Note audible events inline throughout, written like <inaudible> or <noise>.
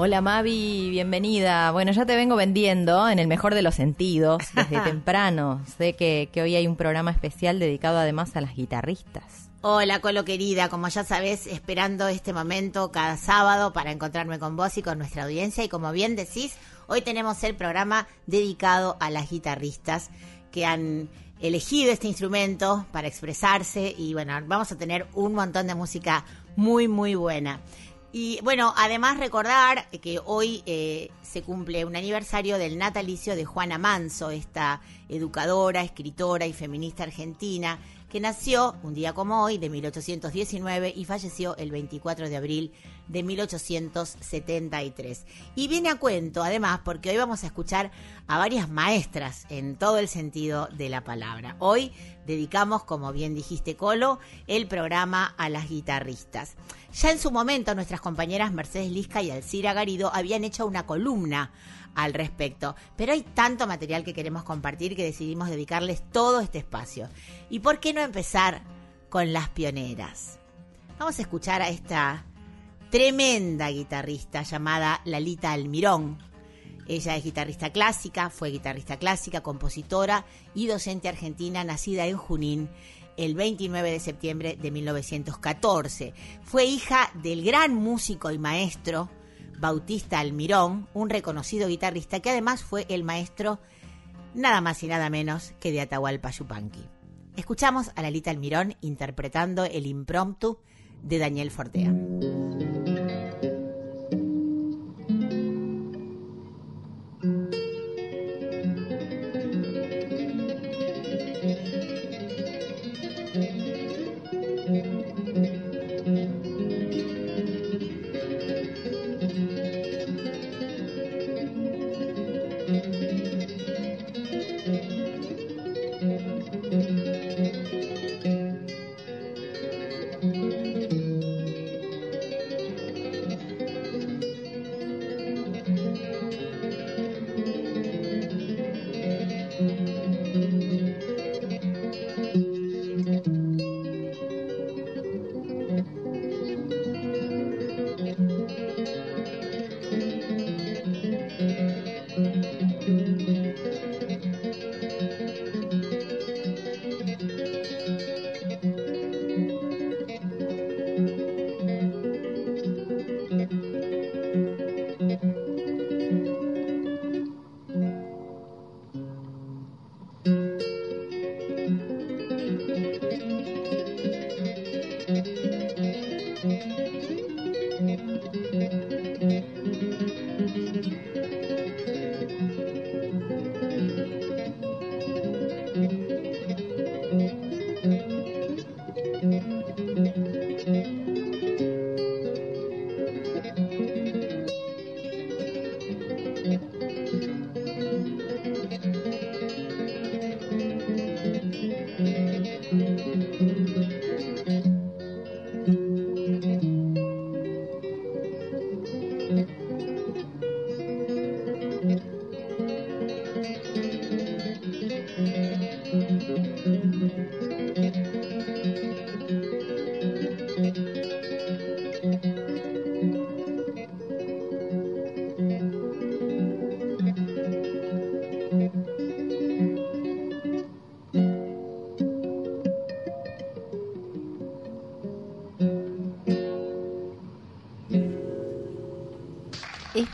Hola Mavi, bienvenida. Bueno, ya te vengo vendiendo en el mejor de los sentidos desde <laughs> temprano. Sé que, que hoy hay un programa especial dedicado además a las guitarristas. Hola Colo querida, como ya sabes, esperando este momento cada sábado para encontrarme con vos y con nuestra audiencia y como bien decís, hoy tenemos el programa dedicado a las guitarristas que han elegido este instrumento para expresarse y bueno, vamos a tener un montón de música muy muy buena. Y bueno, además recordar que hoy eh, se cumple un aniversario del natalicio de Juana Manso, esta educadora, escritora y feminista argentina, que nació un día como hoy de 1819 y falleció el 24 de abril de 1873. Y viene a cuento, además, porque hoy vamos a escuchar a varias maestras en todo el sentido de la palabra. Hoy dedicamos, como bien dijiste Colo, el programa a las guitarristas. Ya en su momento nuestras compañeras Mercedes Lisca y Alcira Garido habían hecho una columna al respecto, pero hay tanto material que queremos compartir que decidimos dedicarles todo este espacio. ¿Y por qué no empezar con las pioneras? Vamos a escuchar a esta tremenda guitarrista llamada Lalita Almirón. Ella es guitarrista clásica, fue guitarrista clásica, compositora y docente argentina nacida en Junín el 29 de septiembre de 1914. Fue hija del gran músico y maestro Bautista Almirón, un reconocido guitarrista que además fue el maestro nada más y nada menos que de Atahualpa Yupanqui. Escuchamos a Lalita Almirón interpretando el impromptu de Daniel Fortea.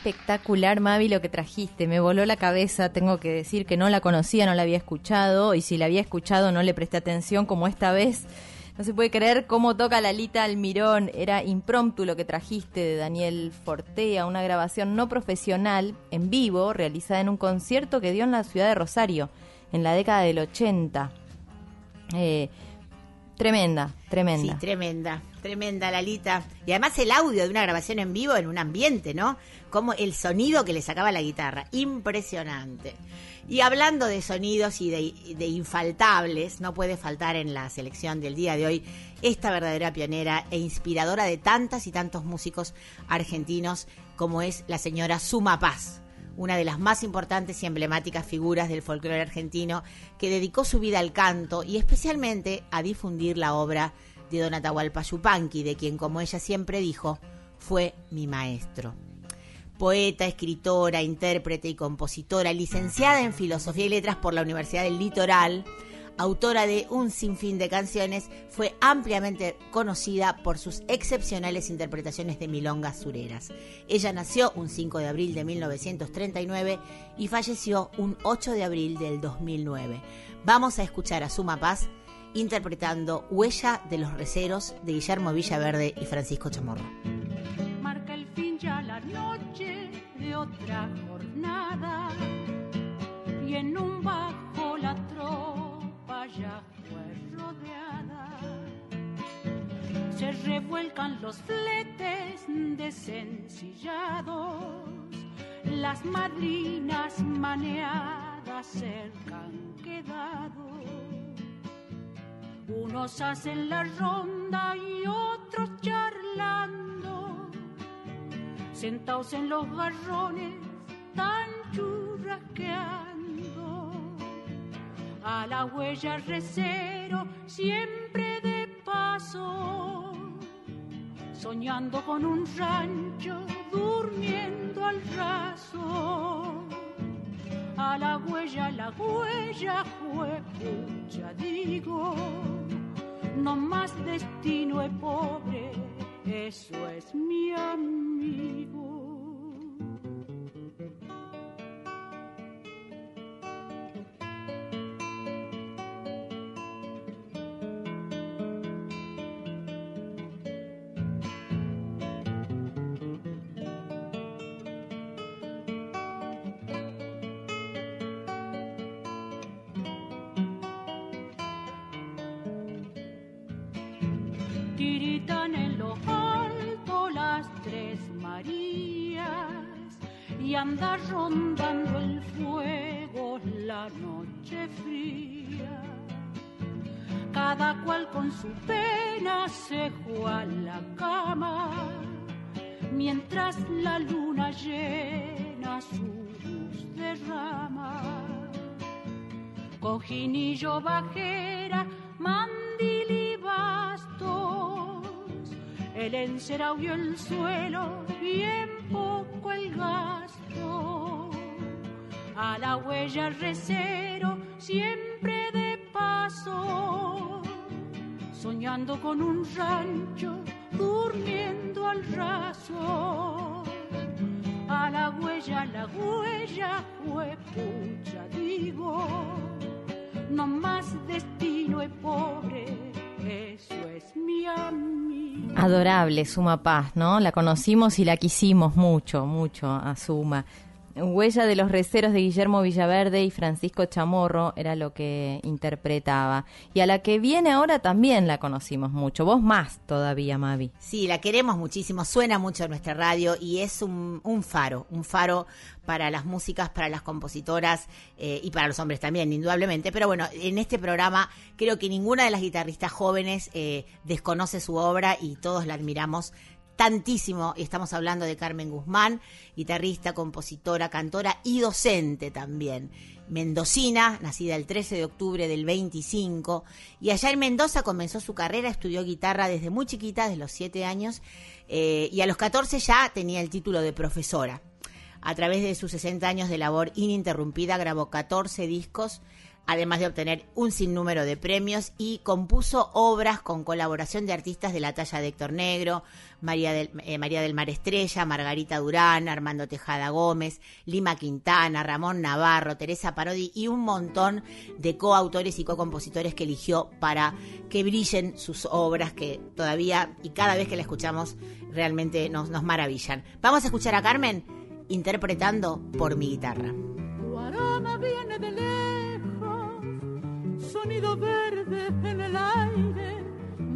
Espectacular, Mavi, lo que trajiste. Me voló la cabeza. Tengo que decir que no la conocía, no la había escuchado. Y si la había escuchado, no le presté atención como esta vez. No se puede creer cómo toca Lalita Almirón. Era impromptu lo que trajiste de Daniel Fortea, una grabación no profesional, en vivo, realizada en un concierto que dio en la ciudad de Rosario, en la década del 80. Eh, tremenda, tremenda. Sí, tremenda. Tremenda, Lalita. Y además el audio de una grabación en vivo en un ambiente, ¿no? Como el sonido que le sacaba la guitarra. Impresionante. Y hablando de sonidos y de, de infaltables, no puede faltar en la selección del día de hoy esta verdadera pionera e inspiradora de tantas y tantos músicos argentinos como es la señora Suma Paz una de las más importantes y emblemáticas figuras del folclore argentino, que dedicó su vida al canto y especialmente a difundir la obra de Don Atahualpa Yupanqui, de quien, como ella siempre dijo, fue mi maestro. Poeta, escritora, intérprete y compositora, licenciada en Filosofía y Letras por la Universidad del Litoral, autora de un sinfín de canciones, fue ampliamente conocida por sus excepcionales interpretaciones de milongas sureras. Ella nació un 5 de abril de 1939 y falleció un 8 de abril del 2009. Vamos a escuchar a Suma Paz interpretando Huella de los Receros de Guillermo Villaverde y Francisco Chamorro. marca el fin ya la noche de otra jornada y en un bajo la tropa ya fue rodeada se revuelcan los fletes desencillados las madrinas maneadas cerca han quedado unos hacen la ronda y otros charlando, sentados en los garrones tan churrasqueando. A la huella recero siempre de paso, soñando con un rancho, durmiendo al raso a la huella, la huella fue pucha, digo, no más destino es pobre, eso es mi amigo. Tiritan en lo alto las tres Marías y anda rondando el fuego la noche fría. Cada cual con su pena se fue a la cama, mientras la luna llena su luz derrama cojinillo, bajera, mandil El encerado y el suelo, bien poco el gasto. A la huella recero, siempre de paso. Soñando con un rancho, durmiendo al raso a la huella, la huella fue pucha, digo, no más destino es pobre, eso es mi amigo. Adorable, Suma Paz, ¿no? La conocimos y la quisimos mucho, mucho a Suma. Huella de los receros de Guillermo Villaverde y Francisco Chamorro era lo que interpretaba. Y a la que viene ahora también la conocimos mucho. Vos más todavía, Mavi. Sí, la queremos muchísimo, suena mucho en nuestra radio y es un, faro, un faro para las músicas, para las compositoras eh, y para los hombres también, indudablemente. Pero bueno, en este programa creo que ninguna de las guitarristas jóvenes eh, desconoce su obra y todos la admiramos tantísimo. Y estamos hablando de Carmen Guzmán, guitarrista, compositora, cantora y docente también. Mendocina, nacida el 13 de octubre del 25, y allá en Mendoza comenzó su carrera, estudió guitarra desde muy chiquita, desde los 7 años, eh, y a los 14 ya tenía el título de profesora. A través de sus 60 años de labor ininterrumpida grabó 14 discos, además de obtener un sinnúmero de premios y compuso obras con colaboración de artistas de la talla de Héctor Negro, María del, eh, María del Mar Estrella, Margarita Durán, Armando Tejada Gómez, Lima Quintana, Ramón Navarro, Teresa Parodi y un montón de coautores y co-compositores que eligió para que brillen sus obras que todavía y cada vez que la escuchamos realmente nos, nos maravillan. Vamos a escuchar a Carmen interpretando por mi guitarra. Sonido verde en el aire,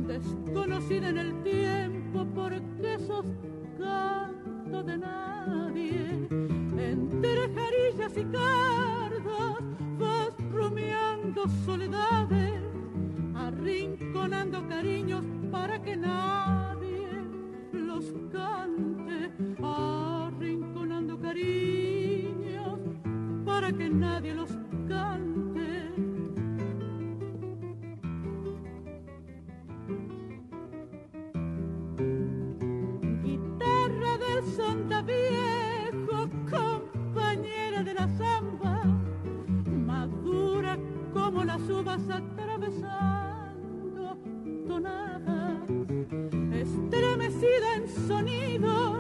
desconocida en el tiempo porque sos canto de nadie. Entre jarillas y cardas vas rumiando soledades, arrinconando cariños para que nadie los cante, arrinconando cariños para que nadie los cante. Sonda viejo, compañera de la zamba, madura como las uvas atravesando tonadas, estremecida en sonidos,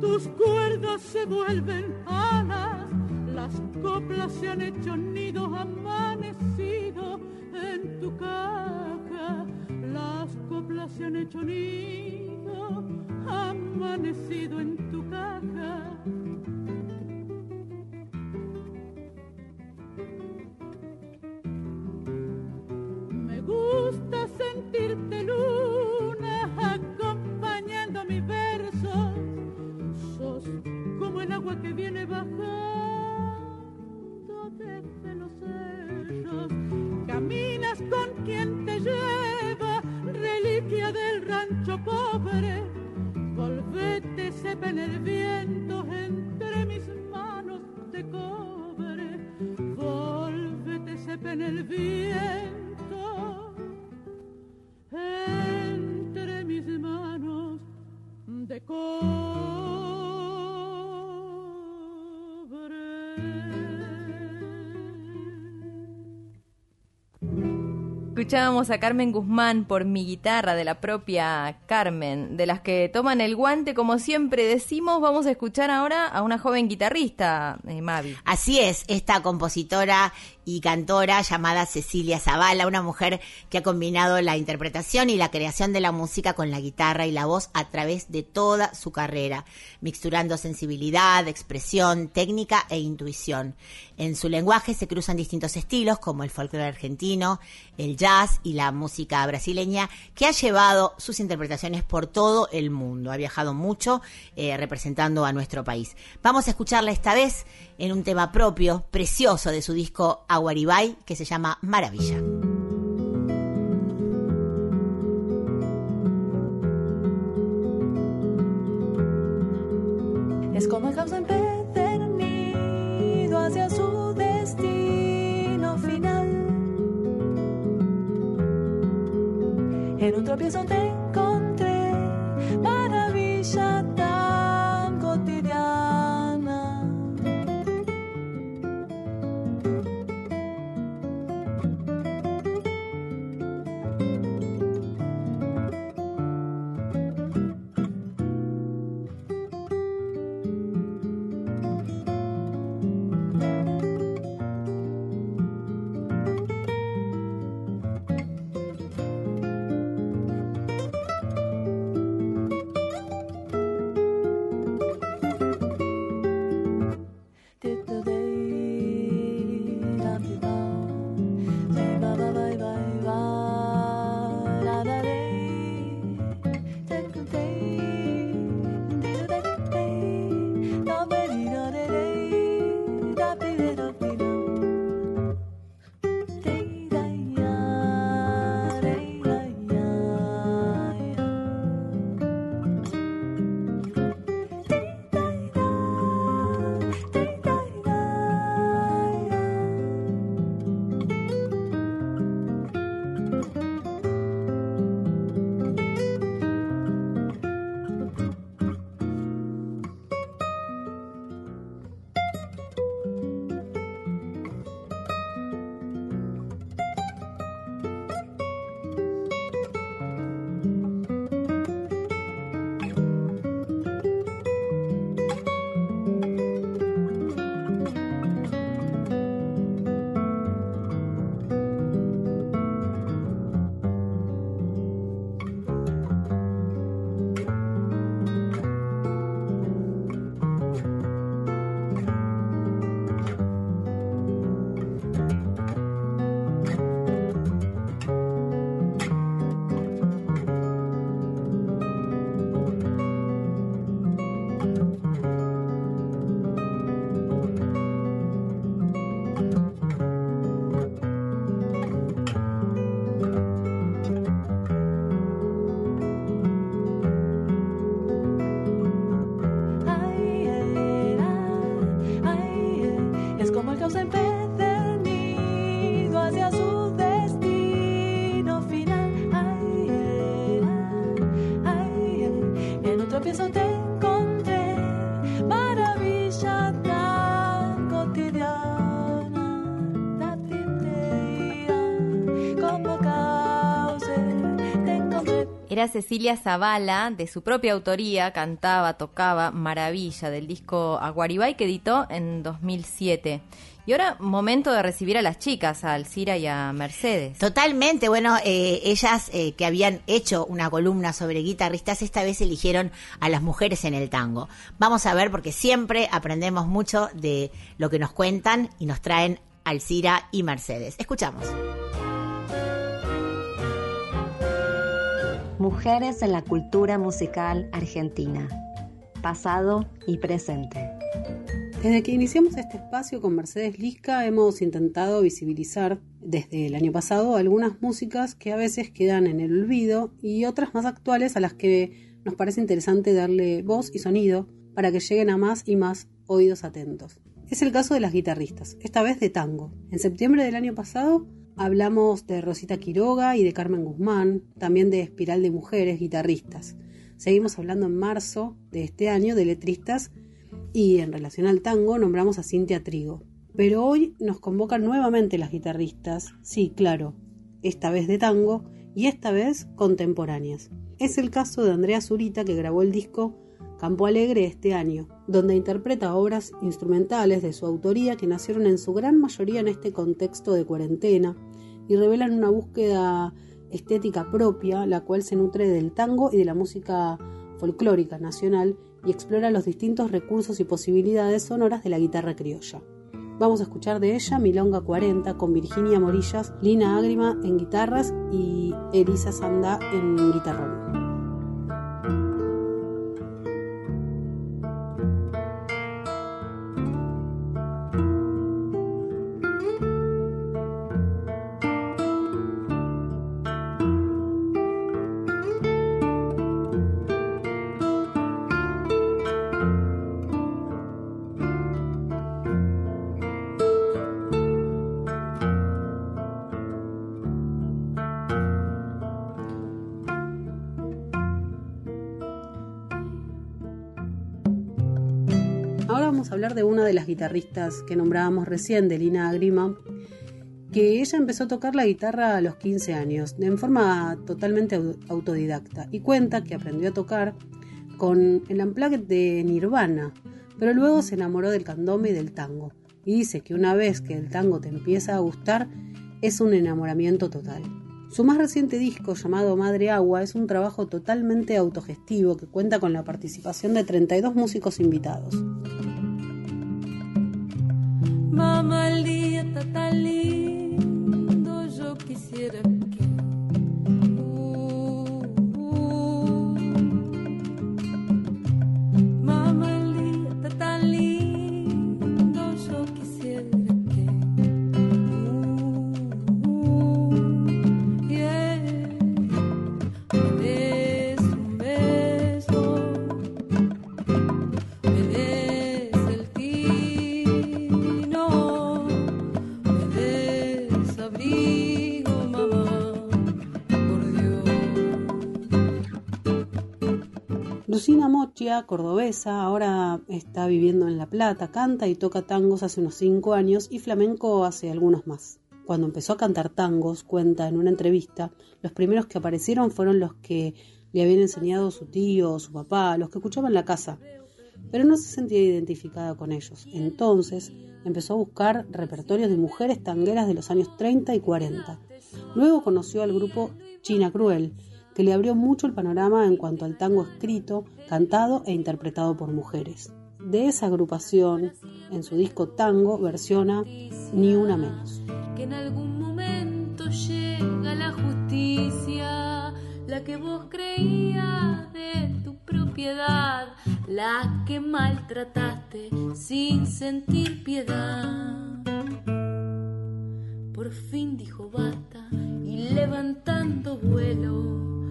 tus cuerdas se vuelven alas, las coplas se han hecho nido amanecido en tu caja, las coplas se han hecho nido amanecido en tu caja. Escuchábamos a Carmen Guzmán por mi guitarra de la propia Carmen, de las que toman el guante, como siempre decimos, vamos a escuchar ahora a una joven guitarrista, eh, Mavi. Así es, esta compositora y cantora llamada Cecilia Zavala, una mujer que ha combinado la interpretación y la creación de la música con la guitarra y la voz a través de toda su carrera, mixturando sensibilidad, expresión, técnica e intuición. En su lenguaje se cruzan distintos estilos como el folclore argentino, el jazz y la música brasileña, que ha llevado sus interpretaciones por todo el mundo. Ha viajado mucho eh, representando a nuestro país. Vamos a escucharla esta vez en un tema propio, precioso de su disco Aguaribay, que se llama Maravilla. Es como el En un tropiezo te Cecilia Zavala, de su propia autoría, cantaba, tocaba Maravilla del disco Aguaribay que editó en 2007. Y ahora, momento de recibir a las chicas, a Alcira y a Mercedes. Totalmente, bueno, eh, ellas eh, que habían hecho una columna sobre guitarristas, esta vez eligieron a las mujeres en el tango. Vamos a ver porque siempre aprendemos mucho de lo que nos cuentan y nos traen Alcira y Mercedes. Escuchamos. Mujeres en la cultura musical argentina. Pasado y presente. Desde que iniciamos este espacio con Mercedes Lisca hemos intentado visibilizar desde el año pasado algunas músicas que a veces quedan en el olvido y otras más actuales a las que nos parece interesante darle voz y sonido para que lleguen a más y más oídos atentos. Es el caso de las guitarristas, esta vez de tango. En septiembre del año pasado hablamos de Rosita Quiroga y de Carmen Guzmán, también de Espiral de Mujeres, guitarristas. Seguimos hablando en marzo de este año de letristas y en relación al tango nombramos a Cintia Trigo. Pero hoy nos convocan nuevamente las guitarristas, sí, claro, esta vez de tango y esta vez contemporáneas. Es el caso de Andrea Zurita que grabó el disco Campo Alegre este año, donde interpreta obras instrumentales de su autoría que nacieron en su gran mayoría en este contexto de cuarentena y revelan una búsqueda estética propia, la cual se nutre del tango y de la música folclórica nacional y explora los distintos recursos y posibilidades sonoras de la guitarra criolla. Vamos a escuchar de ella Milonga 40 con Virginia Morillas, Lina Ágrima en guitarras y Elisa Sanda en guitarrón. De una de las guitarristas que nombrábamos recién, de Lina Agrima, que ella empezó a tocar la guitarra a los 15 años, en forma totalmente au- autodidacta, y cuenta que aprendió a tocar con el unplugged de Nirvana, pero luego se enamoró del candombe y del tango, y dice que una vez que el tango te empieza a gustar, es un enamoramiento total. Su más reciente disco, llamado Madre Agua, es un trabajo totalmente autogestivo que cuenta con la participación de 32 músicos invitados. Mamá, está tan lindo, yo quisiera Lucina Mochia, cordobesa, ahora está viviendo en La Plata, canta y toca tangos hace unos 5 años y flamenco hace algunos más. Cuando empezó a cantar tangos, cuenta en una entrevista, los primeros que aparecieron fueron los que le habían enseñado su tío o su papá, los que escuchaba en la casa, pero no se sentía identificada con ellos. Entonces empezó a buscar repertorios de mujeres tangueras de los años 30 y 40. Luego conoció al grupo China Cruel, que le abrió mucho el panorama en cuanto al tango escrito, cantado e interpretado por mujeres. De esa agrupación, en su disco Tango, versiona Ni una menos. que en algún momento llega la justicia, la que vos creías de tu propiedad, la que maltrataste sin sentir piedad. Por fin dijo basta y levantando vuelo,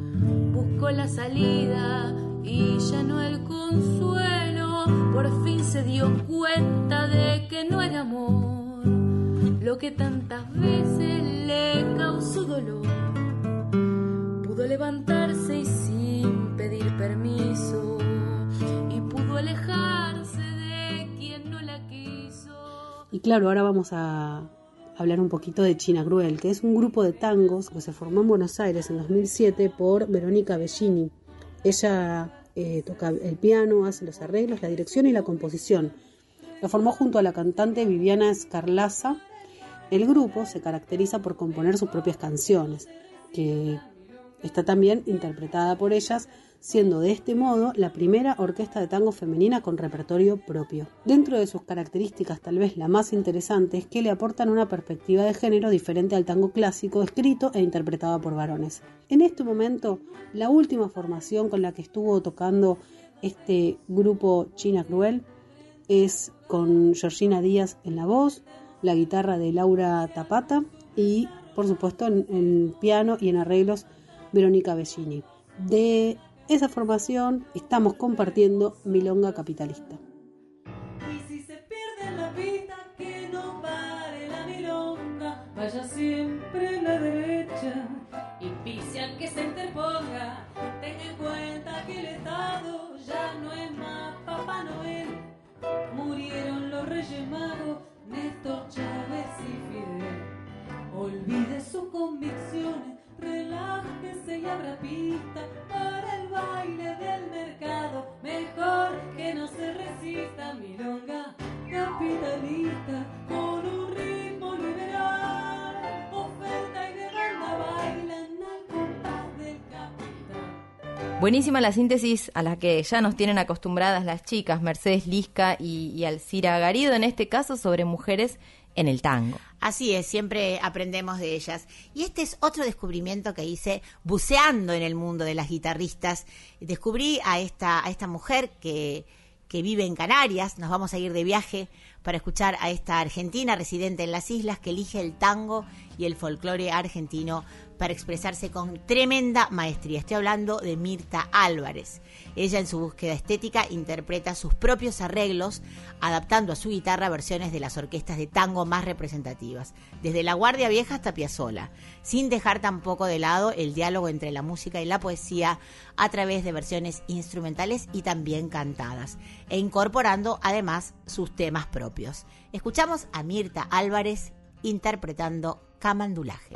buscó la salida y ya no el consuelo. Por fin se dio cuenta de que no era amor lo que tantas veces le causó dolor. Pudo levantarse y sin pedir permiso y pudo alejarse de quien no la quiso. Y claro, ahora vamos a hablar un poquito de China Cruel, que es un grupo de tangos que se formó en Buenos Aires en 2007 por Verónica Bellini. Ella eh, toca el piano, hace los arreglos, la dirección y la composición. Lo formó junto a la cantante Viviana Escarlaza. El grupo se caracteriza por componer sus propias canciones, que está también interpretada por ellas siendo de este modo la primera orquesta de tango femenina con repertorio propio. Dentro de sus características, tal vez la más interesante es que le aportan una perspectiva de género diferente al tango clásico escrito e interpretado por varones. En este momento, la última formación con la que estuvo tocando este grupo China Cruel es con Georgina Díaz en la voz, la guitarra de Laura Tapata y, por supuesto, en, piano y en arreglos Verónica Bellini. De esa formación estamos compartiendo Milonga Capitalista. Y si se pierde la vida, que no pare la milonga, vaya siempre a la derecha y pise al que se interponga. Tenga en cuenta que el Estado ya no es más Papá Noel. Murieron los Reyes Magos, Néstor Chávez y Fidel. Olvide sus convicciones relájese y abra pista baile del mercado. Mejor que no se resista, milonga capitalista con un ritmo liberal. Oferta y demanda bailan al compás del capital. Buenísima la síntesis a la que ya nos tienen acostumbradas las chicas, Mercedes Lisca y, y Alcira Garido, en este caso sobre mujeres en el tango. Así es, siempre aprendemos de ellas. Y este es otro descubrimiento que hice buceando en el mundo de las guitarristas. Descubrí a esta, a esta mujer que, que vive en Canarias. Nos vamos a ir de viaje para escuchar a esta argentina residente en las islas que elige el tango y el folclore argentino para expresarse con tremenda maestría. Estoy hablando de Mirta Álvarez. Ella en su búsqueda estética interpreta sus propios arreglos, adaptando a su guitarra versiones de las orquestas de tango más representativas, desde La Guardia Vieja hasta Piazzolla, sin dejar tampoco de lado el diálogo entre la música y la poesía a través de versiones instrumentales y también cantadas, e incorporando además sus temas propios. Escuchamos a Mirta Álvarez interpretando Camandulaje.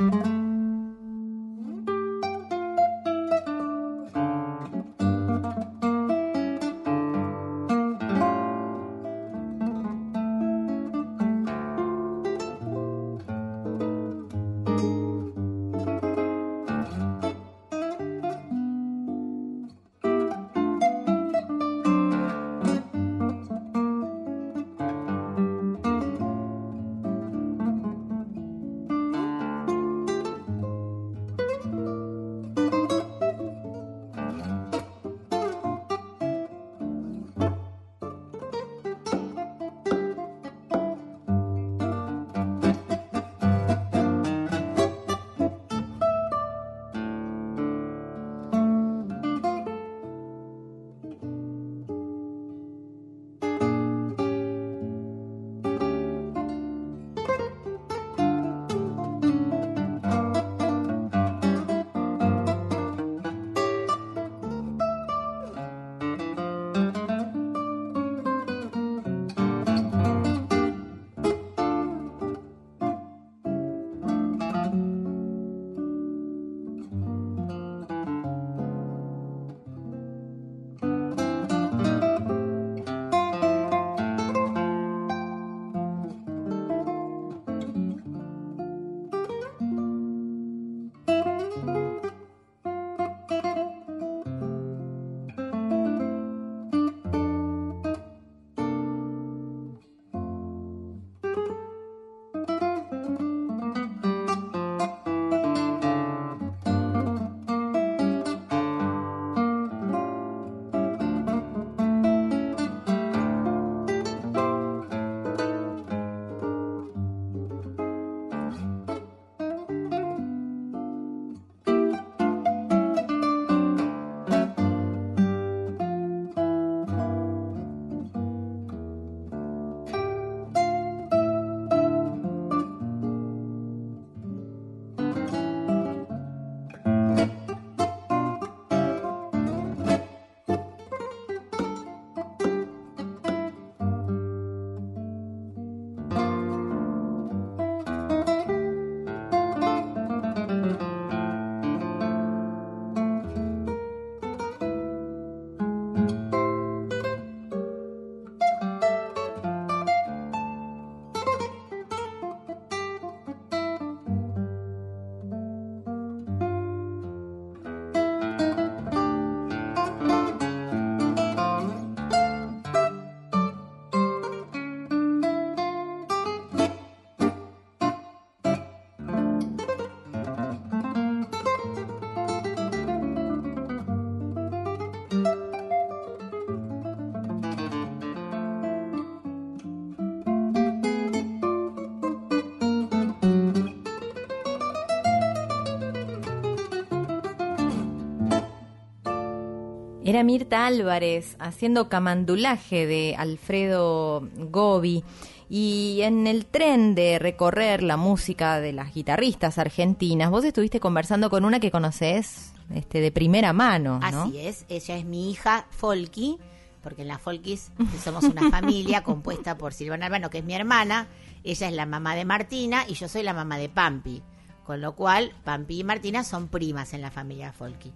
Era Mirta Álvarez haciendo camandulaje de Alfredo Gobi. Y en el tren de recorrer la música de las guitarristas argentinas, vos estuviste conversando con una que conoces este, de primera mano. ¿no? Así es, ella es mi hija Folky, porque en la Folkis <laughs> somos una familia compuesta por Silvana Albano, que es mi hermana, ella es la mamá de Martina y yo soy la mamá de Pampi. Con lo cual, Pampi y Martina son primas en la familia Folky.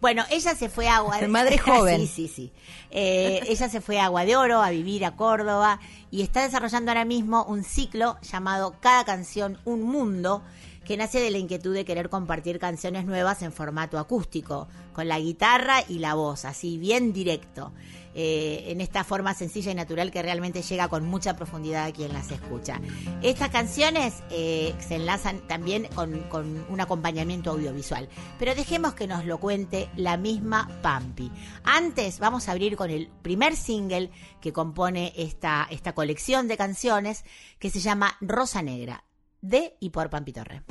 Bueno, ella se fue a Agua <laughs> de Madre <laughs> joven. sí, sí, sí. Eh, ella se fue a Agua de Oro a vivir a Córdoba y está desarrollando ahora mismo un ciclo llamado Cada canción un mundo que nace de la inquietud de querer compartir canciones nuevas en formato acústico, con la guitarra y la voz, así bien directo, eh, en esta forma sencilla y natural que realmente llega con mucha profundidad a quien las escucha. Estas canciones eh, se enlazan también con, con un acompañamiento audiovisual, pero dejemos que nos lo cuente la misma Pampi. Antes vamos a abrir con el primer single que compone esta, esta colección de canciones que se llama Rosa Negra de y por Pampi Torre.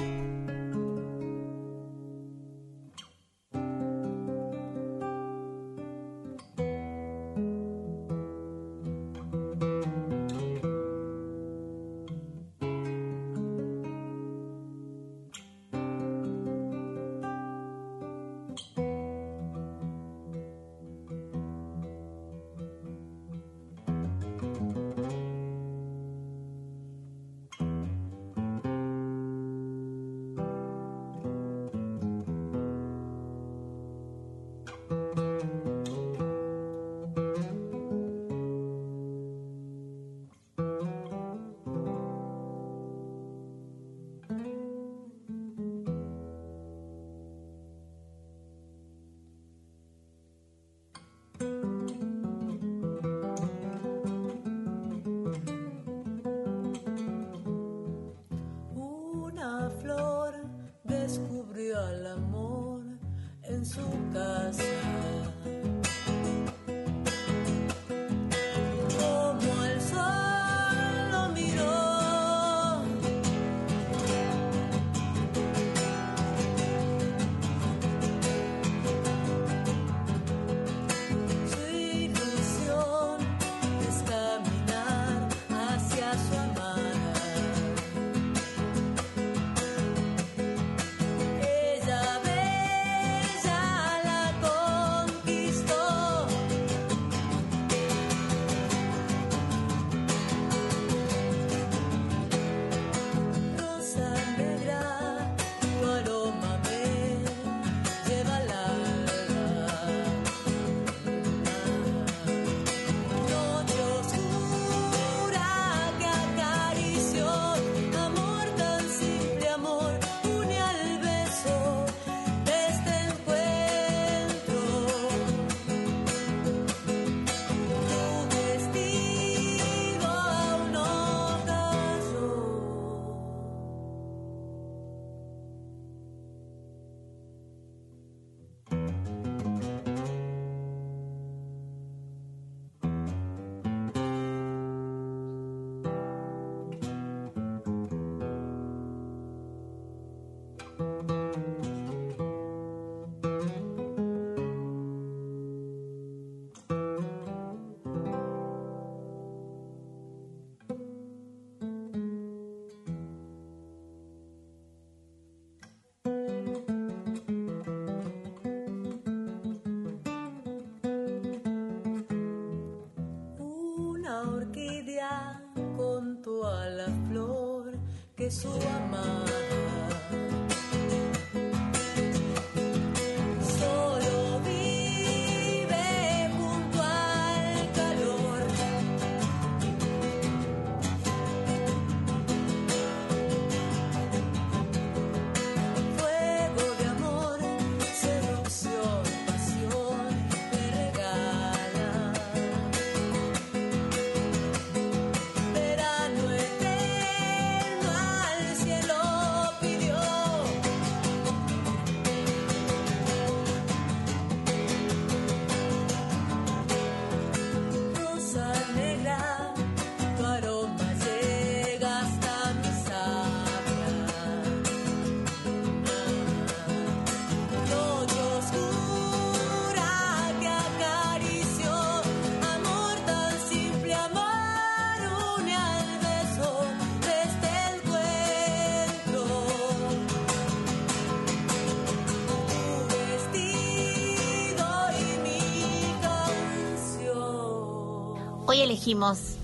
Elegimos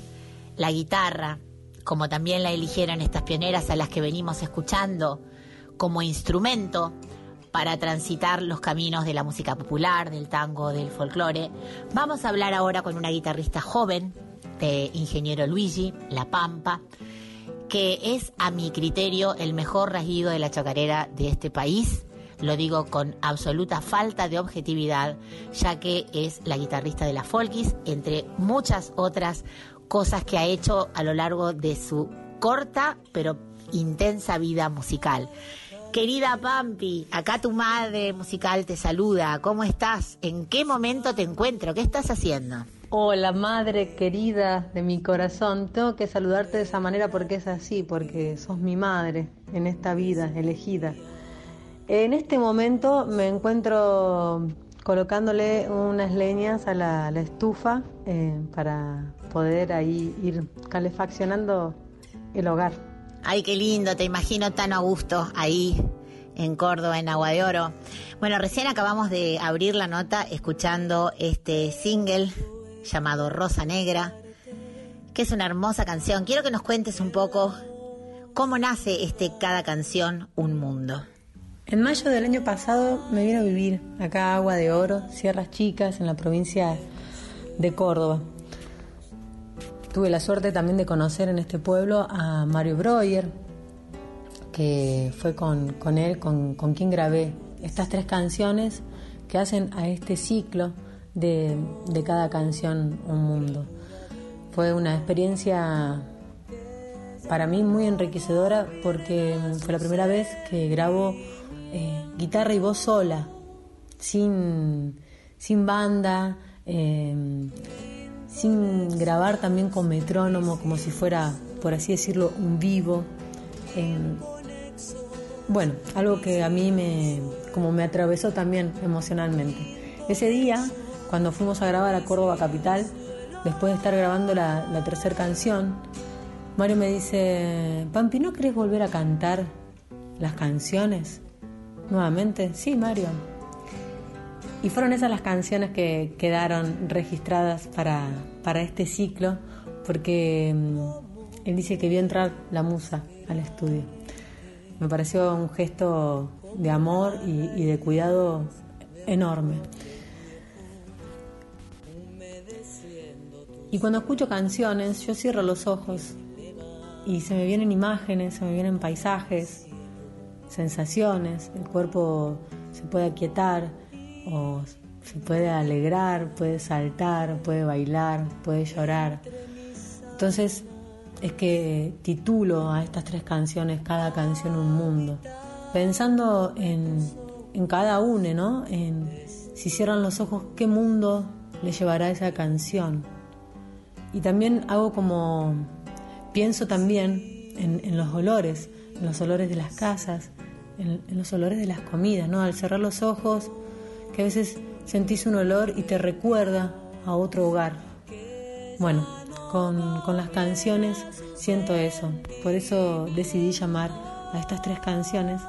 la guitarra, como también la eligieron estas pioneras a las que venimos escuchando, como instrumento para transitar los caminos de la música popular, del tango, del folclore. Vamos a hablar ahora con una guitarrista joven, de Ingeniero Luigi, La Pampa, que es a mi criterio el mejor rasguido de la chacarera de este país. Lo digo con absoluta falta de objetividad, ya que es la guitarrista de la Folkis, entre muchas otras cosas que ha hecho a lo largo de su corta pero intensa vida musical. Querida Pampi, acá tu madre musical te saluda. ¿Cómo estás? ¿En qué momento te encuentro? ¿Qué estás haciendo? Hola, madre querida de mi corazón. Tengo que saludarte de esa manera porque es así, porque sos mi madre en esta vida elegida. En este momento me encuentro colocándole unas leñas a la, estufa eh, para poder ahí ir calefaccionando el hogar. Ay, qué lindo, te imagino tan a gusto ahí en Córdoba, en Agua de Oro. Bueno, recién acabamos de abrir la nota escuchando este single llamado Rosa Negra, que es una hermosa canción. Quiero que nos cuentes un poco cómo nace este Cada canción, un mundo. En mayo del año pasado me vine a vivir acá a Agua de Oro, Sierras Chicas, en la provincia de Córdoba. Tuve la suerte también de conocer en este pueblo a Mario Breuer, que fue con, con él con, con quien grabé estas tres canciones que hacen a este ciclo de, de cada canción un mundo. Fue una experiencia para mí muy enriquecedora porque fue la primera vez que grabo eh, guitarra y voz sola, sin, sin banda, eh, sin grabar también con metrónomo, como si fuera, por así decirlo, un vivo. Eh, bueno, algo que a mí me, como me atravesó también emocionalmente. Ese día, cuando fuimos a grabar a Córdoba Capital, después de estar grabando la, la tercera canción, Mario me dice, Pampi, ¿no querés volver a cantar las canciones? Nuevamente, sí, Mario. Y fueron esas las canciones que quedaron registradas para, para este ciclo, porque mm, él dice que vio entrar la musa al estudio. Me pareció un gesto de amor y, y de cuidado enorme. Y cuando escucho canciones, yo cierro los ojos y se me vienen imágenes, se me vienen paisajes, sensaciones, el cuerpo se puede aquietar o se puede alegrar, puede saltar, puede bailar, puede llorar. Entonces es que titulo a estas tres canciones, cada canción un mundo, pensando en, en cada una, ¿no? En si cierran los ojos, ¿qué mundo le llevará esa canción? Y también hago como, pienso también en, en los olores, en los olores de las casas, en, los olores de las comidas, ¿no? Al cerrar los ojos, que a veces sentís un olor y te recuerda a otro hogar. Bueno, con, con las canciones siento eso, por eso decidí llamar a estas tres canciones,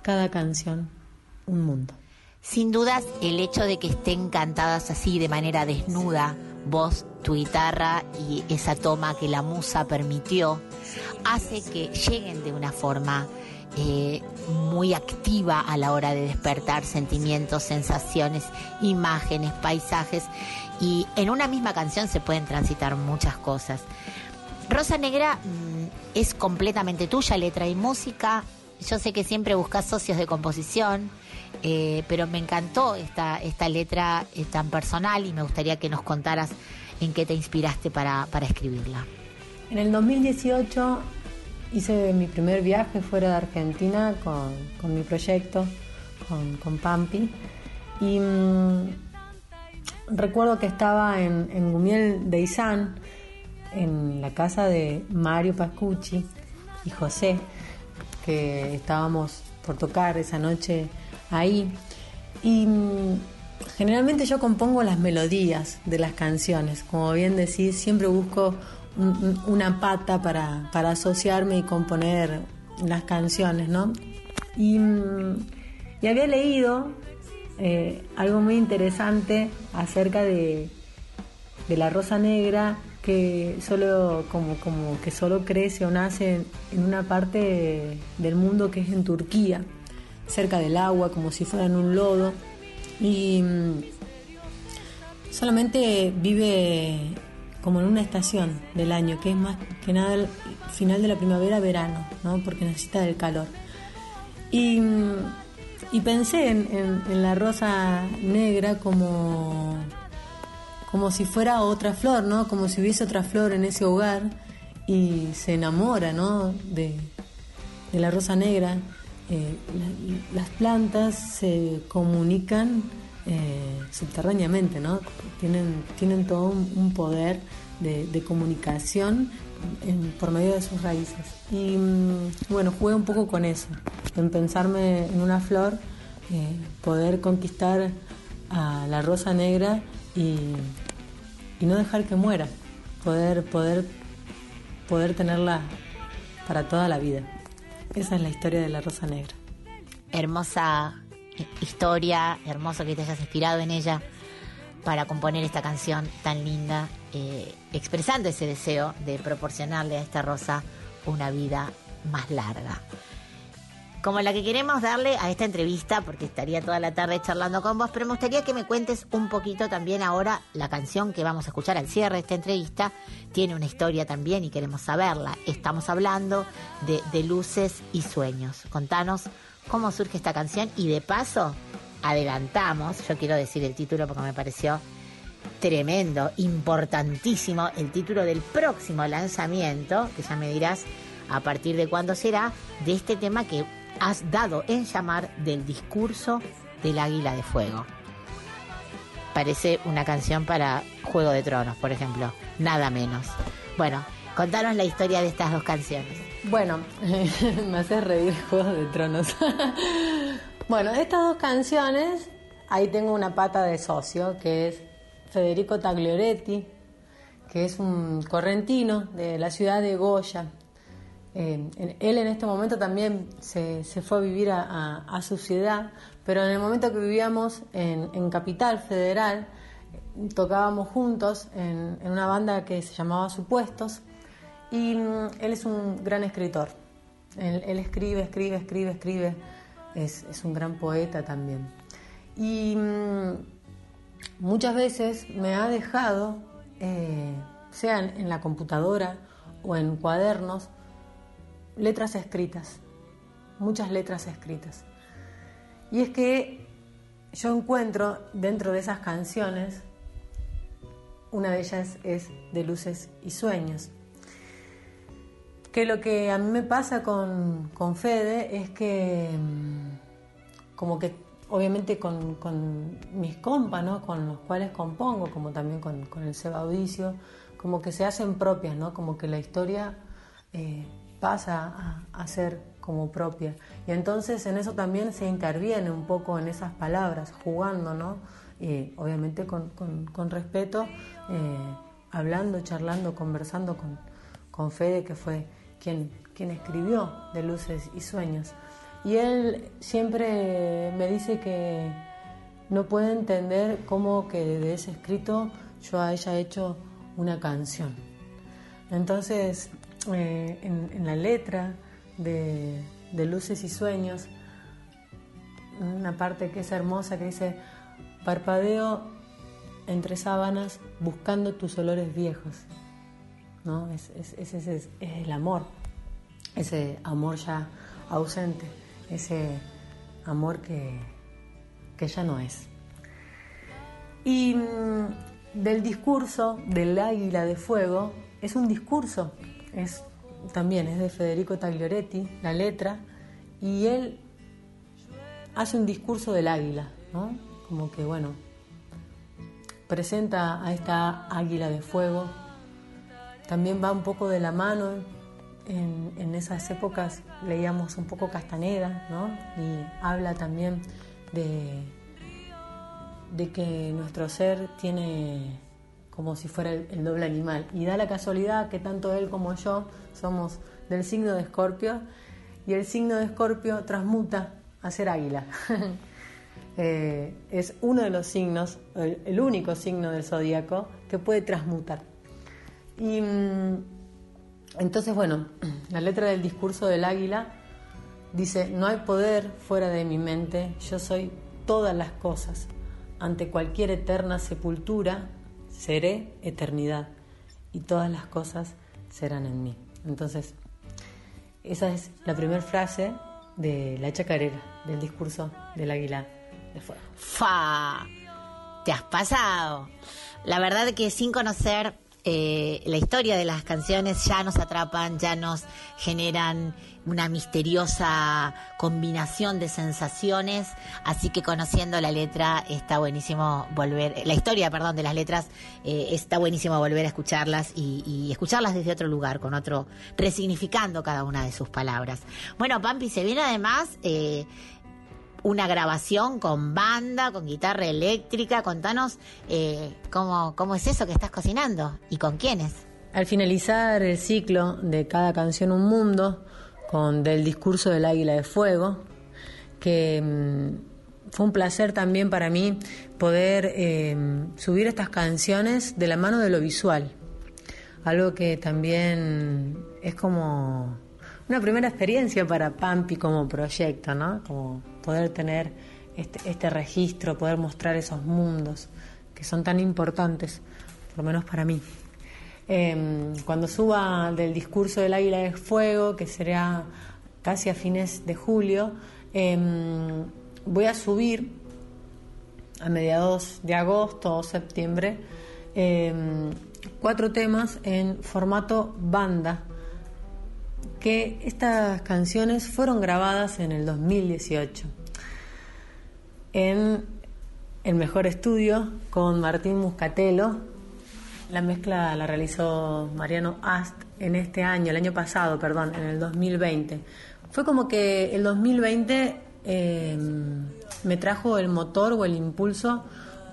cada canción, un mundo. Sin dudas, el hecho de que estén cantadas así de manera desnuda, vos, tu guitarra y esa toma que la musa permitió, hace que lleguen de una forma eh, muy activa a la hora de despertar sentimientos, sensaciones, imágenes, paisajes y en una misma canción se pueden transitar muchas cosas. Rosa Negra mmm, es completamente tuya, letra y música. Yo sé que siempre buscas socios de composición, eh, pero me encantó esta, esta letra eh, tan personal y me gustaría que nos contaras en qué te inspiraste para, para escribirla. En el 2018 hice mi primer viaje fuera de Argentina con, con mi proyecto, con, con Pampi, y mmm, recuerdo que estaba en, Gumiel de Izán, en la casa de Mario Pascucci y José, que estábamos por tocar esa noche ahí. Y mmm, generalmente yo compongo las melodías de las canciones, como bien decís, siempre busco una pata para, para, asociarme y componer las canciones, ¿no? Y, y había leído eh, algo muy interesante acerca de, de la rosa negra que solo como, como que solo crece o nace en, una parte del mundo que es en Turquía, cerca del agua, como si fuera en un lodo. Y mm, solamente vive como en una estación del año, que es más que nada el final de la primavera, verano, ¿no? porque necesita del calor. Y, y pensé en, la rosa negra como como si fuera otra flor, ¿no? Como si hubiese otra flor en ese hogar y se enamora, ¿no? De, la rosa negra. Eh, las plantas se comunican eh, subterráneamente, ¿no? Tienen, tienen todo un, poder de, comunicación por medio de sus raíces. Y mm, bueno, jugué un poco con eso, en pensarme en una flor, eh, poder conquistar a la rosa negra y, no dejar que muera, poder, poder, poder tenerla para toda la vida. Esa es la historia de la Rosa Negra. Hermosa historia, hermoso que te hayas inspirado en ella para componer esta canción tan linda, eh, expresando ese deseo de proporcionarle a esta rosa una vida más larga como la que queremos darle a esta entrevista, porque estaría toda la tarde charlando con vos, pero me gustaría que me cuentes un poquito también ahora la canción que vamos a escuchar al cierre de esta entrevista. Tiene una historia también y queremos saberla. Estamos hablando de, de luces y sueños. Contanos cómo surge esta canción y de paso adelantamos, yo quiero decir el título porque me pareció tremendo, importantísimo, el título del próximo lanzamiento, que ya me dirás a partir de cuándo será, de este tema que has dado en llamar del discurso del águila de fuego. Parece una canción para Juego de Tronos, por ejemplo, nada menos. Bueno, contanos la historia de estas dos canciones. Bueno, <laughs> me hace reír Juego de Tronos. <laughs> bueno, estas dos canciones, ahí tengo una pata de socio, que es Federico Taglioretti, que es un correntino de la ciudad de Goya, eh, él en este momento también se, fue a vivir a, su ciudad, pero en el momento que vivíamos en, Capital Federal, tocábamos juntos en, una banda que se llamaba Supuestos y mm, él es un gran escritor. Él, escribe, escribe, escribe, escribe. Es, un gran poeta también. Y mm, muchas veces me ha dejado, eh, sea en la computadora o en cuadernos, letras escritas, muchas letras escritas. Y es que yo encuentro dentro de esas canciones, una de ellas es de luces y sueños. Que lo que a mí me pasa con, Fede es que, mm, como que obviamente con, mis compas, ¿no? con los cuales compongo, como también con, el Seba Audicio, como que se hacen propias, ¿no? como que la historia eh, pasa a, ser como propia. Y entonces en eso también se interviene un poco en esas palabras, jugando, ¿no? Y obviamente con, respeto, eh, hablando, charlando, conversando con, con Fede, que fue quien, escribió de Luces y Sueños. Y él siempre me dice que no puede entender cómo que de ese escrito yo haya hecho una canción. Entonces, eh, en, la letra de, Luces y Sueños, una parte que es hermosa que dice, parpadeo entre sábanas buscando tus olores viejos. ¿No? Es, es, el amor, ese amor ya ausente, ese amor que, que ya no es. Y mm, del discurso del águila de fuego es un discurso es también es de Federico Taglioretti, la letra, y él hace un discurso del águila, ¿no? Como que, bueno, presenta a esta águila de fuego, también va un poco de la mano, en, esas épocas leíamos un poco Castaneda, ¿no? Y habla también de, que nuestro ser tiene como si fuera el, doble animal. Y da la casualidad que tanto él como yo somos del signo de Escorpio y el signo de Escorpio transmuta a ser águila. <laughs> Eh, es uno de los signos, el, único signo del zodíaco te puede transmutar. Y mm, entonces, bueno, la letra del discurso del águila dice, no hay poder fuera de mi mente, yo soy todas las cosas, ante cualquier eterna sepultura seré eternidad y todas las cosas serán en mí. Entonces, esa es la primera frase de la chacarera, del discurso del águila de fuego. ¡Fa! Te has pasado. La verdad que sin conocer eh, la historia de las canciones ya nos atrapan, ya nos generan una misteriosa combinación de sensaciones, así que conociendo la letra está buenísimo volver, la historia, perdón, de las letras, eh, está buenísimo volver a escucharlas y, escucharlas desde otro lugar, con otro, resignificando cada una de sus palabras. Bueno, Pampi, se viene además eh, una grabación con banda, con guitarra eléctrica. Contanos eh, cómo, cómo es eso que estás cocinando y con quiénes. Al finalizar el ciclo de cada canción Un Mundo, con Del Discurso del Águila de Fuego, que mm, fue un placer también para mí poder eh, subir estas canciones de la mano de lo visual. Algo que también es como una primera experiencia para Pampi como proyecto, ¿no? Como poder tener este, este, registro, poder mostrar esos mundos que son tan importantes, por lo menos para mí. Em, cuando suba del discurso del Águila de Fuego, que será casi a fines de julio, em, voy a subir a mediados de agosto o septiembre em, cuatro temas en formato banda que estas canciones fueron grabadas en el 2018 en el mejor estudio con Martín Muscatelo. La mezcla la realizó Mariano Ast en este año, el año pasado, perdón, en el 2020. Fue como que el 2020 eh, me trajo el motor o el impulso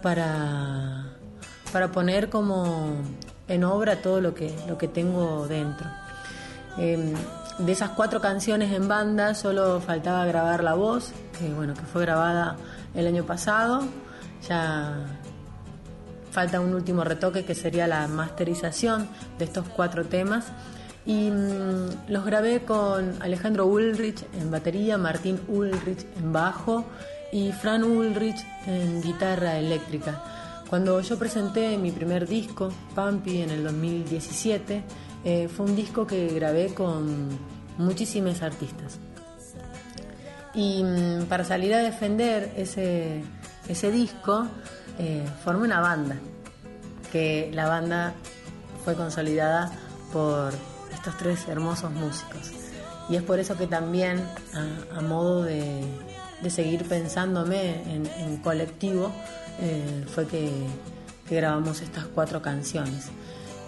para, para poner como en obra todo lo que, lo que tengo dentro. Eh, de esas cuatro canciones en banda solo faltaba grabar la voz, que bueno, que fue grabada el año pasado. Ya falta un último retoque que sería la masterización de estos cuatro temas. Y mm, los grabé con Alejandro Ulrich en batería, Martín Ulrich en bajo y Fran Ulrich en guitarra eléctrica. Cuando yo presenté mi primer disco, Pampi, en el 2017, eh, fue un disco que grabé con muchísimos artistas. Y mm, para salir a defender ese, ese disco, eh, formé una banda, que la banda fue consolidada por estos tres hermosos músicos. Y es por eso que también, a, modo de, seguir pensándome en, colectivo, eh, fue que grabamos estas cuatro canciones.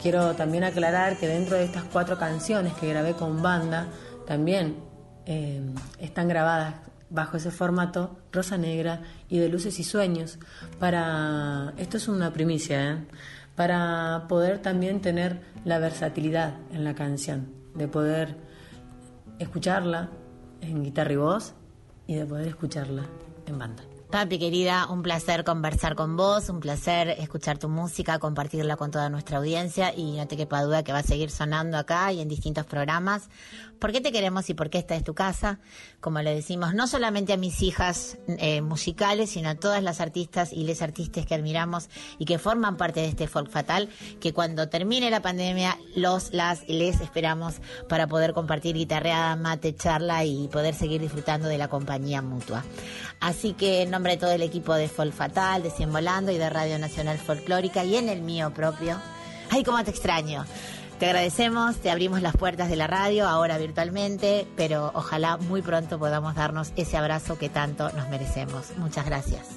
Quiero también aclarar que dentro de estas cuatro canciones que grabé con banda, también eh, están grabadas bajo ese formato Rosa Negra y de Luces y Sueños. Para esto es una primicia, ¿eh? para poder también tener la versatilidad en la canción, de poder escucharla en guitarra y voz y de poder escucharla en banda. Papi querida, un placer conversar con vos, un placer escuchar tu música, compartirla con toda nuestra audiencia y no te quepa duda que va a seguir sonando acá y en distintos programas. ¿Por qué te queremos y por qué esta es tu casa? Como le decimos, no solamente a mis hijas eh, musicales, sino a todas las artistas y les artistas que admiramos y que forman parte de este folk fatal, que cuando termine la pandemia los, las les esperamos para poder compartir guitarreada, mate, charla y poder seguir disfrutando de la compañía mutua. Así que en nombre de todo el equipo de Folk Fatal, de Cien Volando y de Radio Nacional Folclórica y en el mío propio, ¡ay, cómo te extraño! Te agradecemos, te abrimos las puertas de la radio, ahora virtualmente, pero ojalá muy pronto podamos darnos ese abrazo que tanto nos merecemos. Muchas gracias.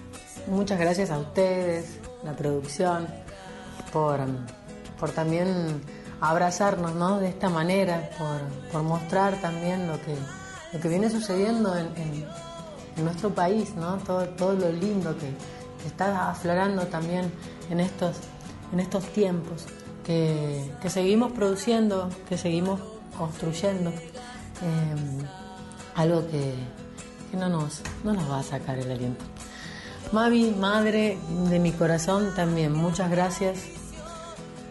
Muchas gracias a ustedes, la producción, por, por también abrazarnos ¿no? de esta manera, por, mostrar también lo que, lo que viene sucediendo en, en nuestro país, ¿no? todo, todo lo lindo que, está aflorando también en estos, en estos tiempos, que, que seguimos produciendo, que seguimos construyendo, eh, algo que, que, no, nos, no nos va a sacar el aliento. Mavi, madre de mi corazón también, muchas gracias,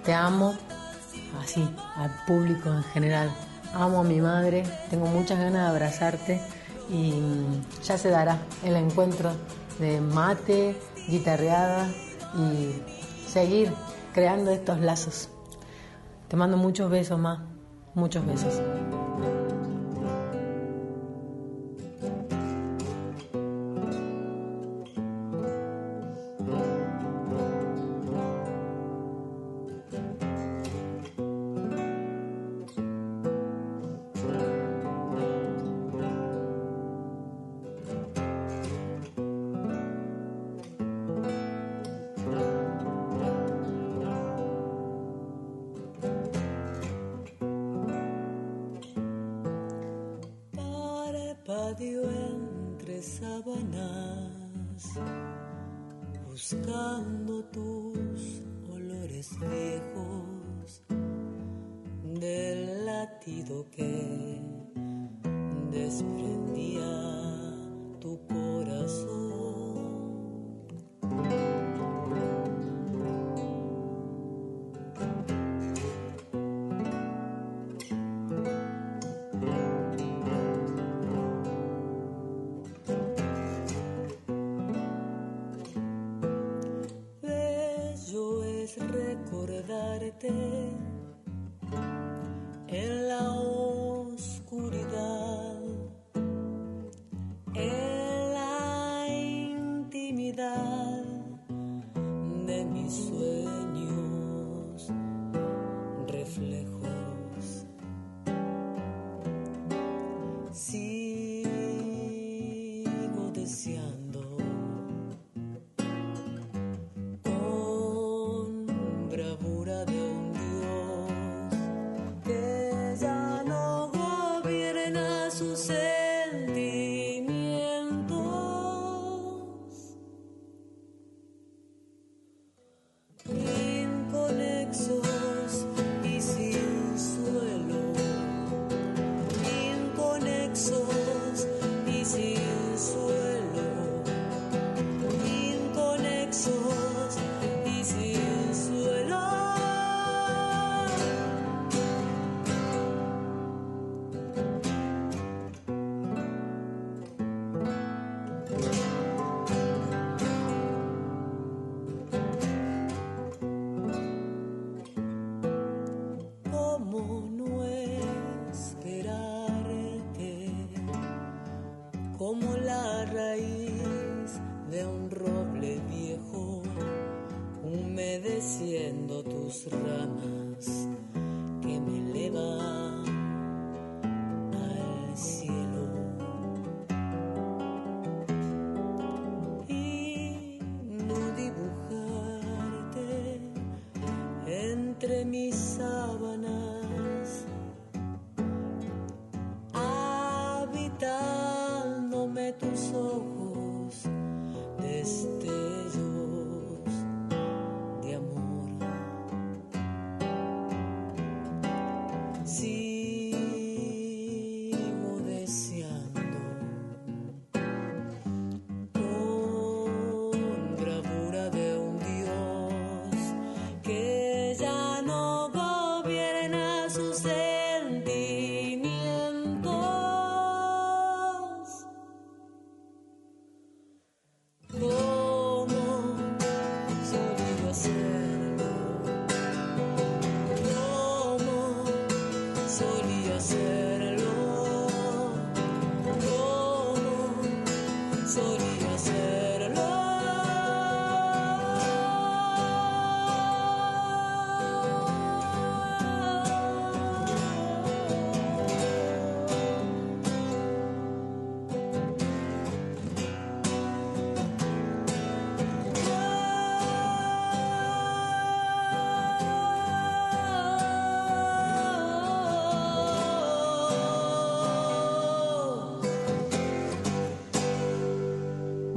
te amo, así, al público en general, amo a mi madre, tengo muchas ganas de abrazarte y ya se dará el encuentro de mate, guitarreada y seguir creando estos lazos. Te mando muchos besos más, muchos besos.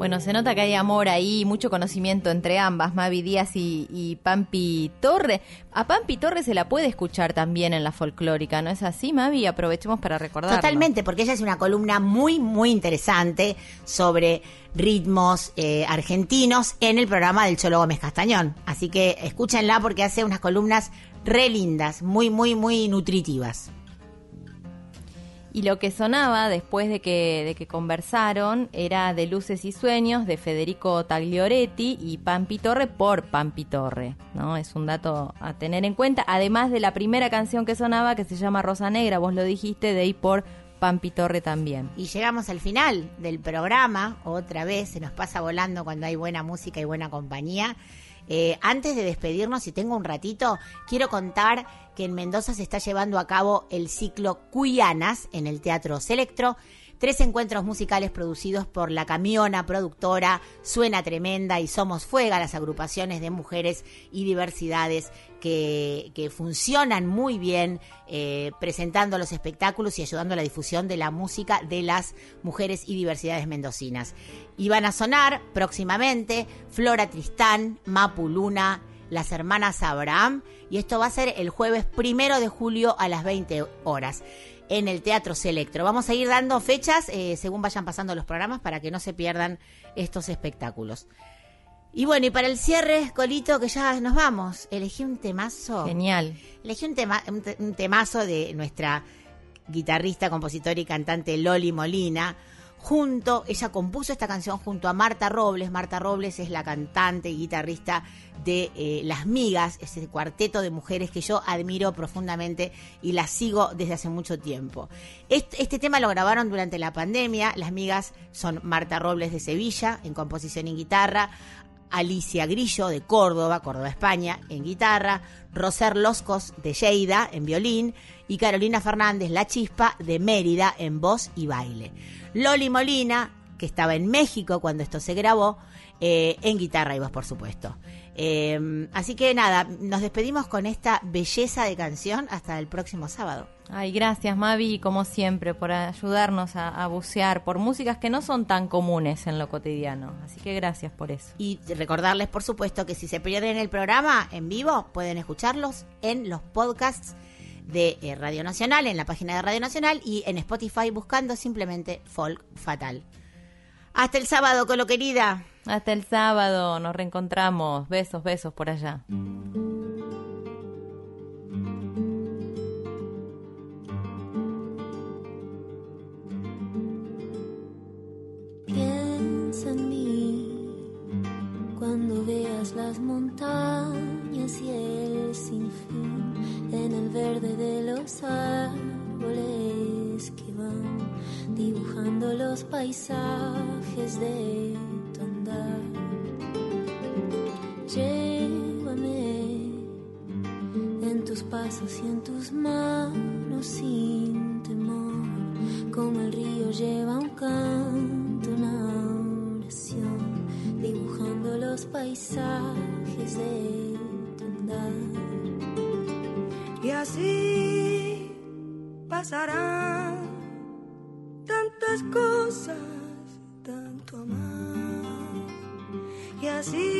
Bueno, se nota que hay amor ahí, mucho conocimiento entre ambas, Mavi Díaz y, Pampi Torre. A Pampi Torre se la puede escuchar también en la folclórica, ¿no es así, Mavi? Aprovechemos para recordar. Totalmente, porque ella es una columna muy, muy interesante sobre ritmos eh, argentinos en el programa del Cholo Gómez Castañón. Así que escúchenla porque hace unas columnas re lindas, muy, muy, muy nutritivas. Y lo que sonaba después de que, de que conversaron era de Luces y Sueños de Federico Taglioretti y Pampi Torre por Pampi Torre, ¿no? Es un dato a tener en cuenta, además de la primera canción que sonaba que se llama Rosa Negra, vos lo dijiste, de ahí por Pampi Torre también. Y llegamos al final del programa, otra vez, se nos pasa volando cuando hay buena música y buena compañía. Eh, antes de despedirnos, si tengo un ratito, quiero contar que en Mendoza se está llevando a cabo el ciclo Cuyanas en el Teatro Selectro. Tres encuentros musicales producidos por La Camiona, productora, Suena Tremenda y Somos Fuega, las agrupaciones de mujeres y diversidades que, funcionan muy bien eh, presentando los espectáculos y ayudando a la difusión de la música de las mujeres y diversidades mendocinas. Y van a sonar próximamente Flora Tristán, Mapu Luna, las hermanas Abraham, y esto va a ser el jueves primero de julio a las 20 horas en el Teatro Selectro. Vamos a ir dando fechas eh, según vayan pasando los programas para que no se pierdan estos espectáculos. Y bueno, y para el cierre, Colito, que ya nos vamos, elegí un temazo. Genial. Elegí un, tema, un, te- un temazo de nuestra guitarrista, compositora y cantante Loli Molina. Junto, ella compuso esta canción junto a Marta Robles. Marta Robles es la cantante y guitarrista de eh, Las Migas, ese cuarteto de mujeres que yo admiro profundamente y las sigo desde hace mucho tiempo. Este, este tema lo grabaron durante la pandemia. Las Migas son Marta Robles de Sevilla en composición y guitarra, Alicia Grillo de Córdoba, Córdoba, España, en guitarra, Roser Loscos de Lleida en violín y Carolina Fernández La Chispa de Mérida en voz y baile. Loli Molina, que estaba en México cuando esto se grabó, eh, en guitarra y voz, por supuesto. Eh, así que nada, nos despedimos con esta belleza de canción hasta el próximo sábado. Ay, gracias Mavi, como siempre, por ayudarnos a, a bucear por músicas que no son tan comunes en lo cotidiano. Así que gracias por eso. Y recordarles, por supuesto, que si se pierden el programa en vivo, pueden escucharlos en los podcasts de eh, Radio Nacional, en la página de Radio Nacional y en Spotify buscando simplemente Folk Fatal. Hasta el sábado, Colo querida. Hasta el sábado, nos reencontramos. Besos, besos por allá. Piensa en mí cuando veas las montañas y el sinfín en el verde de los árboles que van dibujando los paisajes de Llévame en tus pasos y en tus manos sin temor, como el río lleva un canto, una oración, dibujando los paisajes de tu andar. Y así pasarán tantas cosas, así